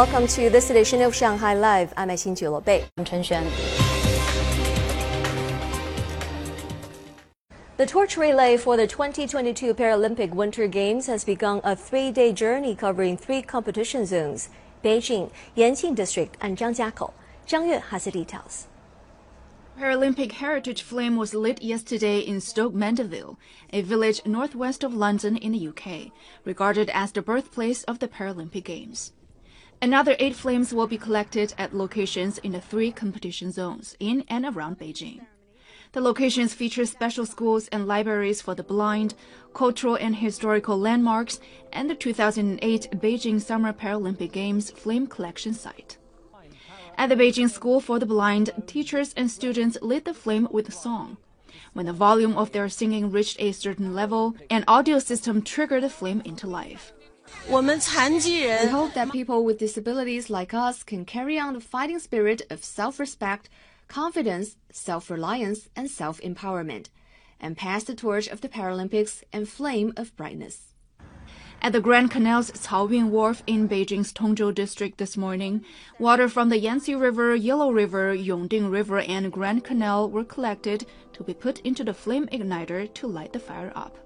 welcome to this edition of Shanghai Live. I'm Xin Bei. I'm Chen Xuan. The torch relay for the 2022 Paralympic Winter Games has begun a three-day journey covering three competition zones: Beijing, Yanqing District, and Zhangjiakou. Zhang Yue has the details. Paralympic Heritage Flame was lit yesterday in Stoke Mandeville, a village northwest of London in the UK, regarded as the birthplace of the Paralympic Games. Another eight flames will be collected at locations in the three competition zones in and around Beijing. The locations feature special schools and libraries for the blind, cultural and historical landmarks, and the 2008 Beijing Summer Paralympic Games flame collection site. At the Beijing School for the Blind, teachers and students lit the flame with a song. When the volume of their singing reached a certain level, an audio system triggered the flame into life. We hope that people with disabilities like us can carry on the fighting spirit of self-respect, confidence, self-reliance, and self-empowerment, and pass the torch of the Paralympics and flame of brightness. At the Grand Canal's Caoyun Wharf in Beijing's Tongzhou district this morning, water from the Yangtze River, Yellow River, Yongding River, and Grand Canal were collected to be put into the flame igniter to light the fire up.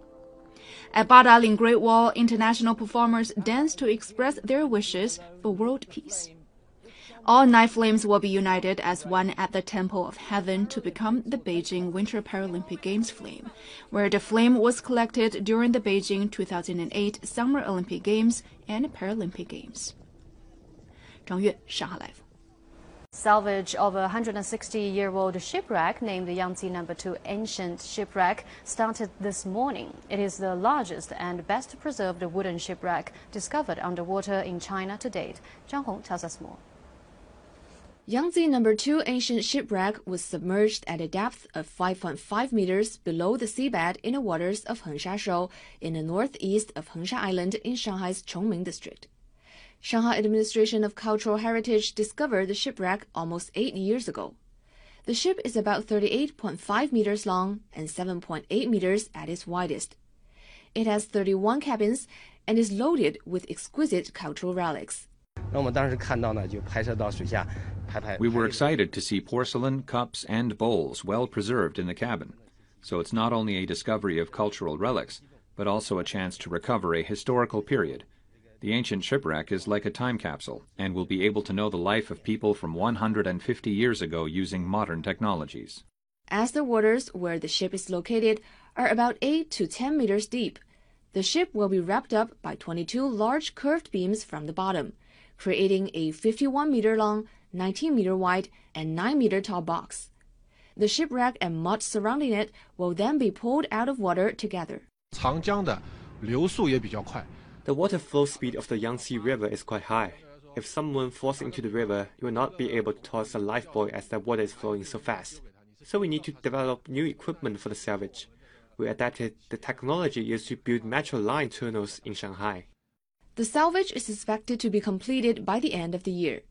At Badaling Great Wall, international performers danced to express their wishes for world peace. All nine flames will be united as one at the Temple of Heaven to become the Beijing Winter Paralympic Games flame, where the flame was collected during the Beijing 2008 Summer Olympic Games and Paralympic Games. 张悦，上海 Live。 Salvage of a 160-year-old shipwreck named the Yangtze No. 2 Ancient Shipwreck started this morning. It is the largest and best preserved wooden shipwreck discovered underwater in China to date. Zhang Hong tells us more. Yangtze No. 2 ancient shipwreck was submerged at a depth of 5.5 meters below the seabed in the waters of Hengsha Shoal in the northeast of Hengsha Island in Shanghai's Chongming district. Shanghai Administration of Cultural Heritage discovered the shipwreck almost eight years ago. The ship is about 38.5 meters long and 7.8 meters at its widest. It has 31 cabins and is loaded with exquisite cultural relics. We were excited to see porcelain, cups, and bowls well preserved in the cabin. So it's not only a discovery of cultural relics, but also a chance to recover a historical period. The ancient shipwreck is like a time capsule and will be able to know the life of people from 150 years ago using modern technologies. As the waters where the ship is located are about 8 to 10 meters deep, the ship will be wrapped up by 22 large curved beams from the bottom, creating a 51 meter long, 19 meter wide, and 9 meter tall box. The shipwreck and mud surrounding it will then be pulled out of water together. 长江的流速也比较快。 The water flow speed of the Yangtze River is quite high. If someone falls into the river, you will not be able to toss a lifebuoy as the water is flowing so fast. So we need to develop new equipment for the salvage. We adapted the technology used to build metro line tunnels in Shanghai. The salvage is expected to be completed by the end of the year.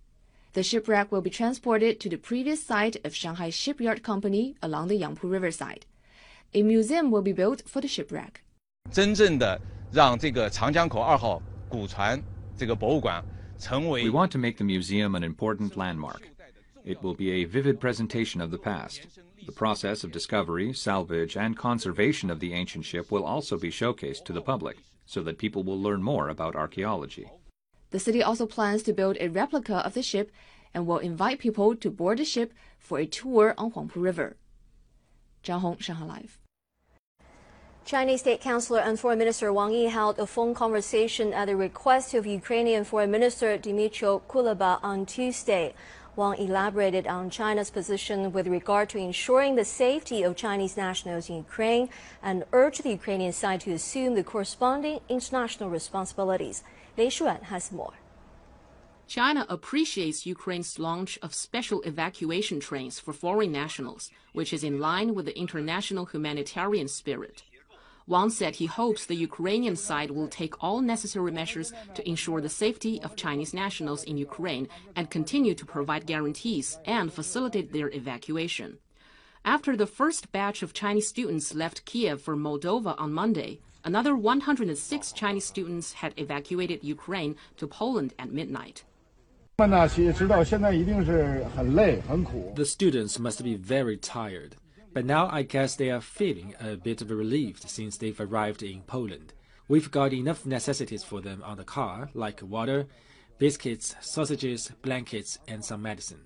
The shipwreck will be transported to the previous site of Shanghai Shipyard Company along the Yangpu Riverside. A museum will be built for the shipwreck. 真正的 让这个长江口二号古船这个博物馆成为。We want to make the museum an important landmark. It will be a vivid presentation of the past. The process of discovery, salvage, and conservation of the ancient ship will also be showcased to the public so that people will learn more about archaeology. The city also plans to build a replica of the ship and will invite people to board the ship for a tour on Huangpu River. Zhang Hong, Shanghai Live. Chinese State Councilor and Foreign Minister Wang Yi held a phone conversation at the request of Ukrainian Foreign Minister Dmytro Kuleba on Tuesday. Wang elaborated on China's position with regard to ensuring the safety of Chinese nationals in Ukraine and urged the Ukrainian side to assume the corresponding international responsibilities. Li Shuran has more. China appreciates Ukraine's launch of special evacuation trains for foreign nationals, which is in line with the international humanitarian spirit. Wang said he hopes the Ukrainian side will take all necessary measures to ensure the safety of Chinese nationals in Ukraine and continue to provide guarantees and facilitate their evacuation. After the first batch of Chinese students left Kiev for Moldova on Monday, another 106 Chinese students had evacuated Ukraine to Poland at midnight. The students must be very tired, but now I guess they are feeling a bit of relieved since they've arrived in Poland. We've got enough necessities for them on the car, like water, biscuits, sausages, blankets, and some medicine.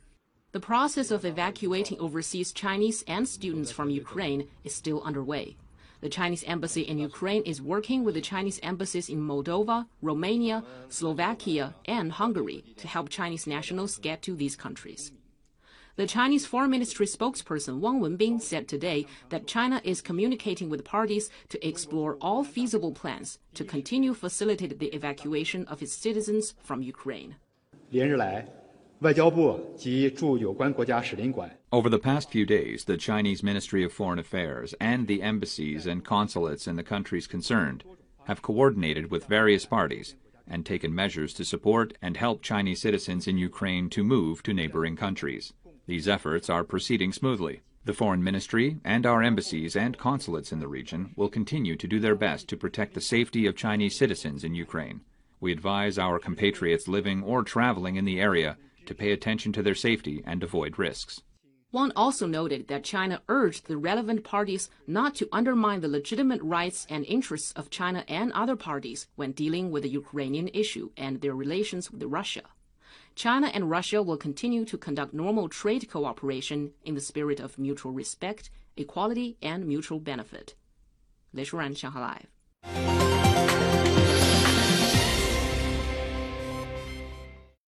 The process of evacuating overseas Chinese and students from Ukraine is still underway. The Chinese embassy in Ukraine is working with the Chinese embassies in Moldova, Romania, Slovakia, and Hungary to help Chinese nationals get to these countries. The Chinese Foreign Ministry spokesperson Wang Wenbin said today that China is communicating with parties to explore all feasible plans to continue facilitate the evacuation of its citizens from Ukraine. Over the past few days, the Chinese Ministry of Foreign Affairs and the embassies and consulates in the countries concerned have coordinated with various parties and taken measures to support and help Chinese citizens in Ukraine to move to neighboring countries. These efforts are proceeding smoothly. The Foreign Ministry and our embassies and consulates in the region will continue to do their best to protect the safety of Chinese citizens in Ukraine. We advise our compatriots living or traveling in the area to pay attention to their safety and avoid risks. Wang also noted that China urged the relevant parties not to undermine the legitimate rights and interests of China and other parties when dealing with the Ukrainian issue and their relations with Russia. China and Russia will continue to conduct normal trade cooperation in the spirit of mutual respect, equality, and mutual benefit. 雷舒然，上海 Live。